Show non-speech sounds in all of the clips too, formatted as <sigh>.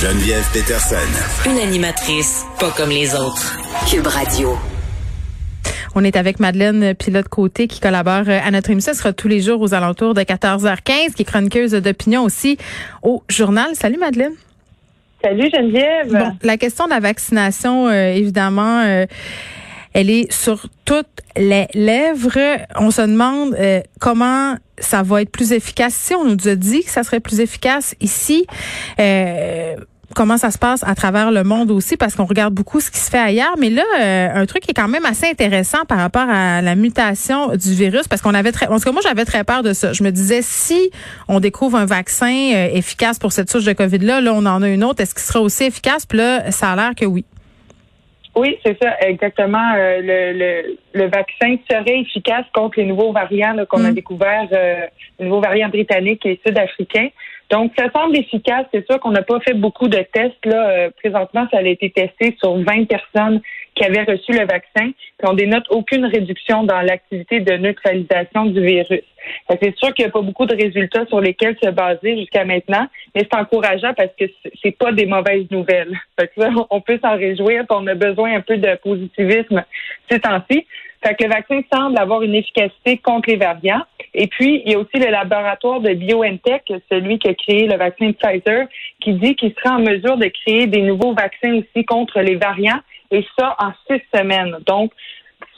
Geneviève Peterson. Une animatrice pas comme les autres. Cube Radio. On est avec Madeleine Pilote-Côté qui collabore à notre émission. Ce sera tous les jours aux alentours de 14h15, qui est chroniqueuse d'opinion aussi au journal. Salut Madeleine. Salut Geneviève. Bon, la question de la vaccination, euh, évidemment, euh, elle est sur toutes les lèvres. On se demande euh, comment ça va être plus efficace. Si on nous a dit que ça serait plus efficace ici, euh, comment ça se passe à travers le monde aussi, parce qu'on regarde beaucoup ce qui se fait ailleurs. Mais là, euh, un truc qui est quand même assez intéressant par rapport à la mutation du virus, parce qu'on avait très, en tout cas, moi, j'avais très peur de ça. Je me disais, si on découvre un vaccin efficace pour cette souche de COVID-là, là, on en a une autre, est-ce qu'il sera aussi efficace? Puis là, ça a l'air que oui. Oui, c'est ça, exactement. Euh, le, le, le, vaccin serait efficace contre les nouveaux variants qu'on a mm. découverts, euh, les nouveaux variants britanniques et sud-africains. Donc, ça semble efficace. C'est sûr qu'on n'a pas fait beaucoup de tests. Là, euh, présentement, ça a été testé sur 20 personnes qui avaient reçu le vaccin. Puis on dénote aucune réduction dans l'activité de neutralisation du virus. C'est sûr qu'il n'y a pas beaucoup de résultats sur lesquels se baser jusqu'à maintenant, mais c'est encourageant parce que c'est pas des mauvaises nouvelles. on peut s'en réjouir, on a besoin un peu de positivisme ces temps-ci. Fait que le vaccin semble avoir une efficacité contre les variants. Et puis, il y a aussi le laboratoire de BioNTech, celui qui a créé le vaccin Pfizer, qui dit qu'il sera en mesure de créer des nouveaux vaccins aussi contre les variants, et ça en six semaines. Donc,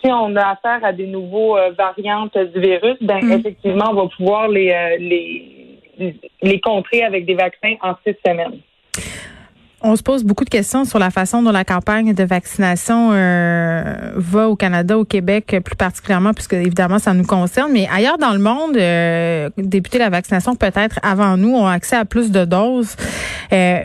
si on a affaire à des nouveaux euh, variantes du virus, ben mm. effectivement, on va pouvoir les, euh, les, les contrer avec des vaccins en six semaines. On se pose beaucoup de questions sur la façon dont la campagne de vaccination euh, va au Canada, au Québec plus particulièrement, puisque évidemment ça nous concerne. Mais ailleurs dans le monde, euh, débuter la vaccination peut-être avant nous ont accès à plus de doses. Euh,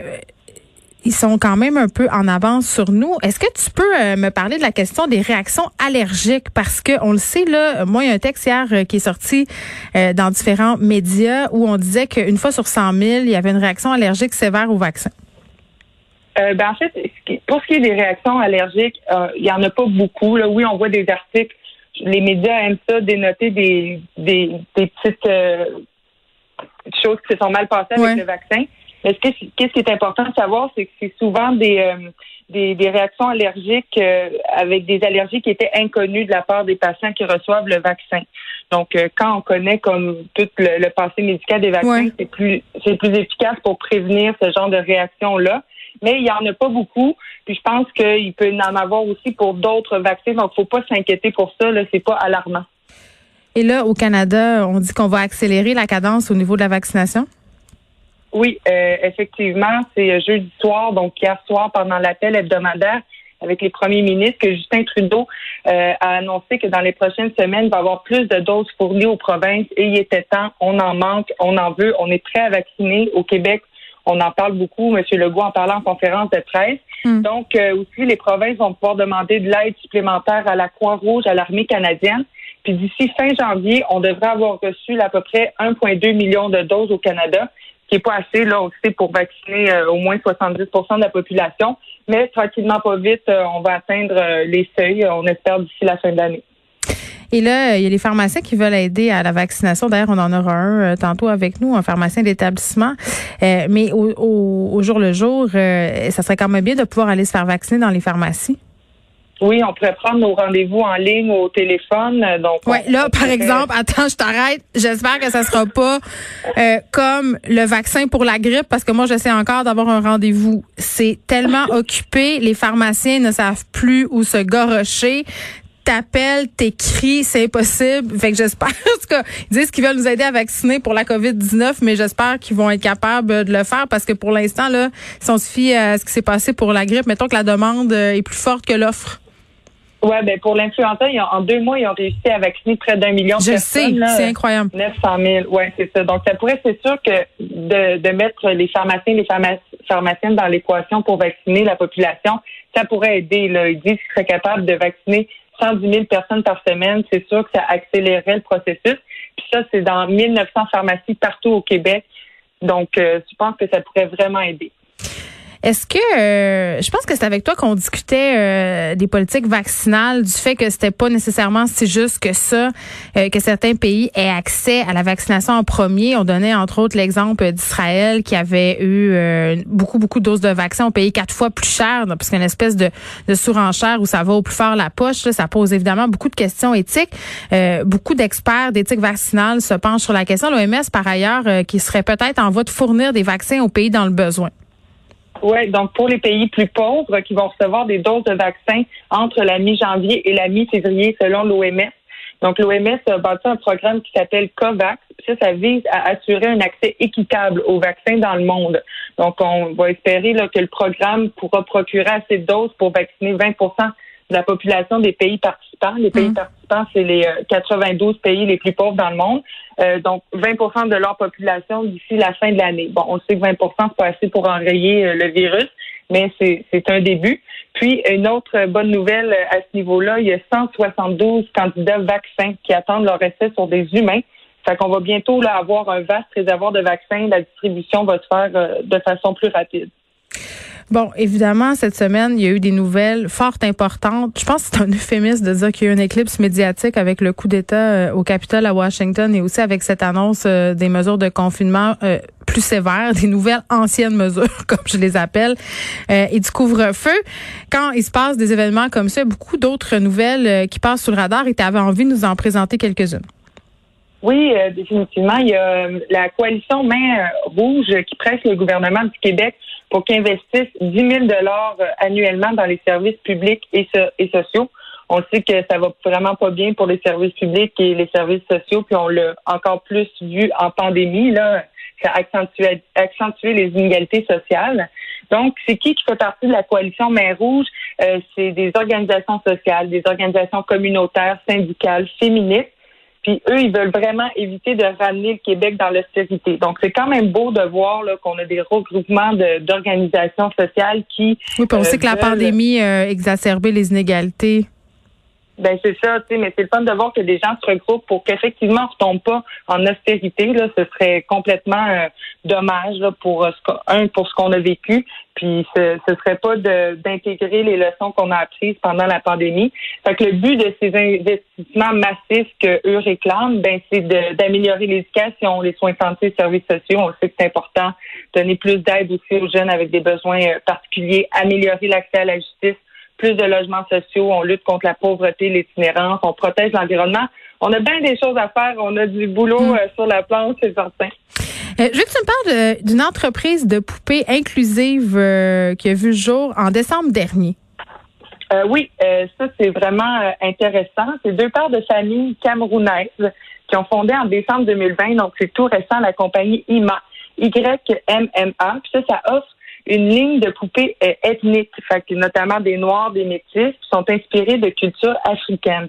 ils sont quand même un peu en avance sur nous. Est-ce que tu peux euh, me parler de la question des réactions allergiques? Parce que on le sait, là, moi, il y a un texte hier qui est sorti dans différents médias où on disait qu'une fois sur 100 000, il y avait une réaction allergique sévère au vaccin. Ben, en fait, pour ce qui est des réactions allergiques, il n'y en a pas beaucoup. Là. Oui, on voit des articles. Les médias aiment ça, dénoter des, des, des petites choses qui se sont mal passées avec le vaccin. Mais ce qui est important de savoir, c'est que c'est souvent des, euh, des, des, réactions allergiques euh, avec des allergies qui étaient inconnues de la part des patients qui reçoivent le vaccin. Donc, euh, quand on connaît comme tout le, passé médical des vaccins, c'est plus c'est plus efficace pour prévenir ce genre de réaction-là. Mais il n'y en a pas beaucoup. Puis je pense qu'il peut en avoir aussi pour d'autres vaccins. Donc, faut pas s'inquiéter pour ça. Là, c'est pas alarmant. Et là, au Canada, on dit qu'on va accélérer la cadence au niveau de la vaccination? Oui, euh, effectivement, c'est jeudi soir, donc hier soir, pendant l'appel hebdomadaire avec les premiers ministres, que Justin Trudeau euh, a annoncé que dans les prochaines semaines, il va y avoir plus de doses fournies aux provinces et il était temps, on en manque, on en veut, on est prêt à vacciner au Québec. On en parle beaucoup, M. Legault en parlant en conférence de presse. Hmm. Donc, euh, aussi, les provinces vont pouvoir demander de l'aide supplémentaire à la Croix-Rouge, à l'armée canadienne. Puis d'ici fin janvier, on devrait avoir reçu à peu près 1,2 million de doses au Canada qui est pas assez là aussi pour vacciner euh, au moins 70% de la population. Mais tranquillement, pas vite, euh, on va atteindre euh, les seuils, on espère d'ici la fin de l'année. Et là, il y a les pharmaciens qui veulent aider à la vaccination. D'ailleurs, on en aura un tantôt avec nous, un pharmacien d'établissement. mais au, au, jour le jour, ça serait quand même bien de pouvoir aller se faire vacciner dans les pharmacies. Oui, on pourrait prendre nos rendez-vous en ligne au téléphone. Donc, ouais, là, par exemple, attends, je t'arrête. J'espère que ça sera pas euh, comme le vaccin pour la grippe, parce que moi, j'essaie encore d'avoir un rendez-vous. C'est tellement occupé, les pharmaciens ne savent plus où se gorocher t'appelles, t'écris, c'est impossible. Fait que j'espère, <laughs> en ils disent qu'ils veulent nous aider à vacciner pour la COVID-19, mais j'espère qu'ils vont être capables de le faire parce que pour l'instant, là, si on se fie à ce qui s'est passé pour la grippe, mettons que la demande est plus forte que l'offre. Oui, ben pour l'influenza, en deux mois, ils ont réussi à vacciner près d'un million de Je personnes. sais, c'est incroyable. 900 000, oui, c'est ça. Donc, ça pourrait, c'est sûr que de, de mettre les pharmaciens et les pharmaciennes dans l'équation pour vacciner la population, ça pourrait aider. Là. Ils disent qu'ils seraient capables de vacciner 110 000 personnes par semaine. C'est sûr que ça accélérerait le processus. Puis ça, c'est dans 1900 pharmacies partout au Québec. Donc, euh, je pense que ça pourrait vraiment aider. Est-ce que euh, je pense que c'est avec toi qu'on discutait euh, des politiques vaccinales, du fait que c'était pas nécessairement si juste que ça, euh, que certains pays aient accès à la vaccination en premier. On donnait entre autres l'exemple d'Israël qui avait eu beaucoup beaucoup de doses de vaccins, on payé quatre fois plus cher, parce qu'une espèce de, de surenchère où ça va au plus fort la poche. ça pose évidemment beaucoup de questions éthiques. beaucoup d'experts d'éthique vaccinale se penchent sur la question. L'OMS par ailleurs qui serait peut-être en voie de fournir des vaccins aux pays dans le besoin. Oui, donc pour les pays plus pauvres qui vont recevoir des doses de vaccins entre la mi-janvier et la mi-février selon l'OMS. Donc l'OMS a bâti un programme qui s'appelle COVAX. Ça, ça vise à assurer un accès équitable aux vaccins dans le monde. Donc on va espérer là, que le programme pourra procurer assez de doses pour vacciner 20 de la population des pays participants. Les pays mmh. participants, c'est les 92 euh, pays les plus pauvres dans le monde. Euh, donc 20% de leur population d'ici la fin de l'année. Bon, on sait que 20 c'est pas assez pour enrayer euh, le virus, mais c'est un début. Puis une autre bonne nouvelle à ce niveau-là, il y a 172 candidats vaccins qui attendent leur essai sur des humains. Fait qu'on va bientôt là, avoir un vaste réservoir de vaccins. La distribution va se faire de façon plus rapide. Bon, évidemment, cette semaine, il y a eu des nouvelles fort importantes. Je pense que c'est un <laughs> euphémisme de dire qu'il y a eu une éclipse médiatique avec le coup d'État euh, au Capitole à Washington et aussi avec cette annonce euh, des mesures de confinement euh, plus sévères, des nouvelles anciennes mesures, <laughs> comme je les appelle, et du couvre-feu. Quand il se passe des événements comme ça, beaucoup d'autres nouvelles qui passent sous le radar et tu avais envie de nous en présenter quelques-unes. Oui, définitivement. Il y a la coalition Main Rouge qui presse le gouvernement du Québec pour qu'ils investissent 10 000 dollars euh, annuellement dans les services publics et, sociaux. On sait que ça va vraiment pas bien pour les services publics et les services sociaux, puis on l'a encore plus vu en pandémie. Là, ça a accentué, les inégalités sociales. Donc, c'est qui qui fait partie de la coalition Main Rouge? Euh, c'est des organisations sociales, des organisations communautaires, syndicales, féministes puis eux, ils veulent vraiment éviter de ramener le Québec dans l'austérité. Donc, c'est quand même beau de voir qu'on a des regroupements d'organisations sociales qui... Oui, puis on sait que la euh, pandémie a exacerbé les inégalités. Ben c'est ça, tu sais, mais c'est le fun de voir que des gens se regroupent pour qu'effectivement on ne tombe pas en austérité. Là, ce serait complètement euh, dommage pour euh, ce un pour ce qu'on a vécu, puis ce, ce serait pas d'intégrer les leçons qu'on a apprises pendant la pandémie. Fait que le but de ces investissements massifs que eux réclament, ben c'est d'améliorer l'éducation, les soins de santé, les services sociaux. On sait que c'est important, donner plus d'aide aussi aux jeunes avec des besoins euh, particuliers, améliorer l'accès à la justice plus de logements sociaux, on lutte contre la pauvreté, l'itinérance, on protège l'environnement. On a bien des choses à faire. On a du boulot hmm. euh, sur la planche, c'est certain. Euh, je veux que tu me parles d'une entreprise de poupées inclusive euh, qui a vu le jour en décembre dernier. oui, ça c'est vraiment intéressant. C'est deux pères de famille camerounaises qui ont fondé en décembre 2020, donc c'est tout récent, la compagnie IMA, YMMA. Puis ça, ça offre une ligne de poupées euh, notamment des Noirs, des Métis, qui sont inspirés de culture africaine.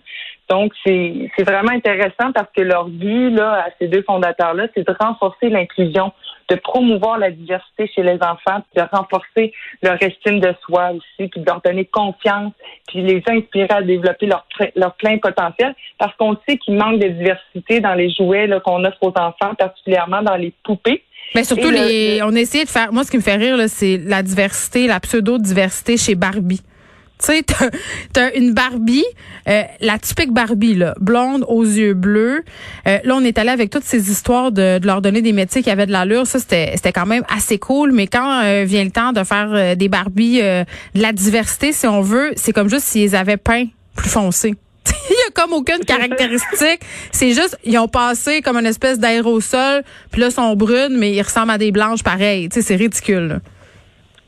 Donc, c'est vraiment intéressant parce que leur but, là, à ces deux fondateurs-là, c'est de renforcer l'inclusion, de promouvoir la diversité chez les enfants, puis de renforcer leur estime de soi aussi, puis de leur donner confiance, puis les inspirer à développer leur, leur plein potentiel, parce qu'on sait qu'il manque de diversité dans les jouets qu'on offre aux enfants, particulièrement dans les poupées. Mais surtout, les, on a essayé de faire. Moi, ce qui me fait rire, c'est la diversité, la pseudo-diversité chez Barbie. Tu sais, t'as, une Barbie, euh, la typique Barbie, là, blonde aux yeux bleus. Euh, là, on est allé avec toutes ces histoires de, leur donner des métiers qui avaient de l'allure. Ça, c'était, quand même assez cool. Mais quand euh, vient le temps de faire des Barbies, de la diversité, si on veut, c'est comme juste s'ils avaient peint plus foncé. <laughs> il y a comme aucune caractéristique. C'est juste, ils ont passé comme une espèce d'aérosol, puis là, sont brunes, mais ils ressemblent à des blanches pareilles. Tu sais, c'est ridicule.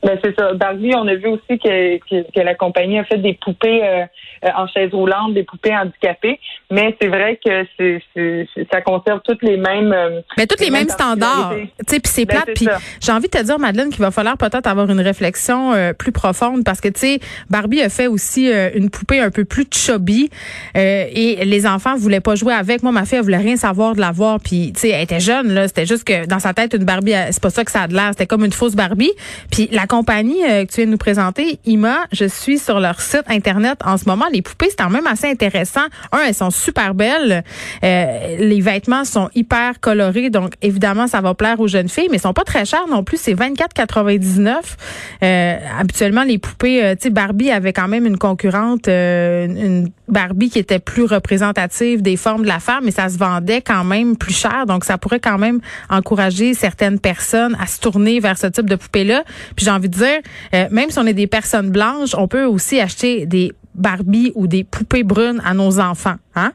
Ben, c'est ça. Barbie, on a vu aussi que, que, la compagnie a fait des poupées euh, euh, en chaise roulante, des poupées handicapées, mais c'est vrai que c'est, ça conserve toutes les mêmes. Euh, mais toutes les, mêmes, standards. Tu sais, puis c'est ben, plate. Puis j'ai envie de te dire, Madeleine, qu'il va falloir peut-être avoir une réflexion plus profonde parce que tu sais, Barbie a fait aussi une poupée un peu plus chubby et les enfants voulaient pas jouer avec. Moi, ma fille, elle voulait rien savoir de la voir. Puis tu sais, elle était jeune là. C'était juste que dans sa tête, une Barbie, c'est pas ça que ça a de l'air. C'était comme une fausse Barbie. Puis la compagnie euh, que tu viens de nous présenter, IMA, je suis sur leur site internet en ce moment. Les poupées, c'est quand même assez intéressant. Un, elles sont super belles. Euh, les vêtements sont hyper colorés, donc évidemment, ça va plaire aux jeunes filles, mais ils sont pas très chers non plus. C'est 24,99. Euh, habituellement, les poupées, euh, tu sais, Barbie avait quand même une concurrente, une Barbie qui était plus représentative des formes de la femme, mais ça se vendait quand même plus cher. Donc, ça pourrait quand même encourager certaines personnes à se tourner vers ce type de poupée-là. Puis j'ai envie de dire, euh, même si on est des personnes blanches, on peut aussi acheter des Barbie ou des poupées brunes à nos enfants, hein?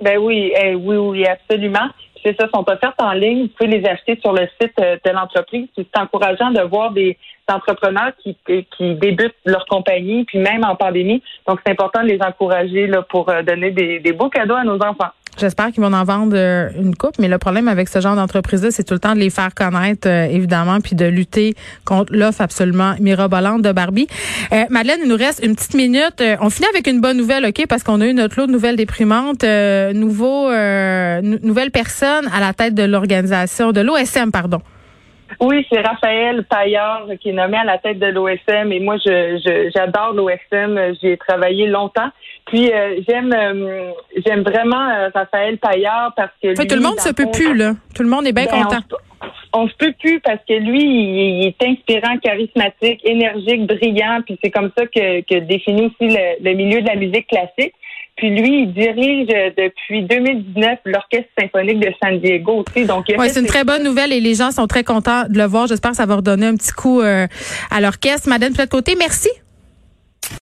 Ben oui, eh, oui, oui, absolument. C'est ça, sont offertes en ligne. Vous pouvez les acheter sur le site euh, de l'entreprise. C'est encourageant de voir des entrepreneurs qui, qui débutent leur compagnie, puis même en pandémie. Donc, c'est important de les encourager là, pour euh, donner des beaux cadeaux à nos enfants. J'espère qu'ils vont en vendre euh, une coupe, mais le problème avec ce genre d'entreprise-là, c'est tout le temps de les faire connaître, euh, évidemment, puis de lutter contre l'offre absolument mirabolante de Barbie. Euh, Madeleine, il nous reste une petite minute. on finit avec une bonne nouvelle, OK, parce qu'on a eu notre lot de nouvelles déprimantes. nouveau, nouvelle personne à la tête de l'organisation, de l'OSM, pardon. Oui, c'est Raphaël Paillard qui est nommé à la tête de l'OSM et moi, je, j'adore l'OSM. J'y ai travaillé longtemps. Puis euh, j'aime euh, j'aime vraiment euh, Raphaël Paillard parce que tout le monde se peut plus là. Tout le monde est bien ben, content. On, se peut plus parce que lui, il, est inspirant, charismatique, énergique, brillant. Puis c'est comme ça que, que définit aussi le, milieu de la musique classique. Puis lui, il dirige depuis 2019 l'Orchestre symphonique de San Diego aussi. Donc, ouais, c'est une très bonne nouvelle et les gens sont très contents de le voir. J'espère que ça va redonner un petit coup à l'orchestre. Madame Plate-Côté, merci.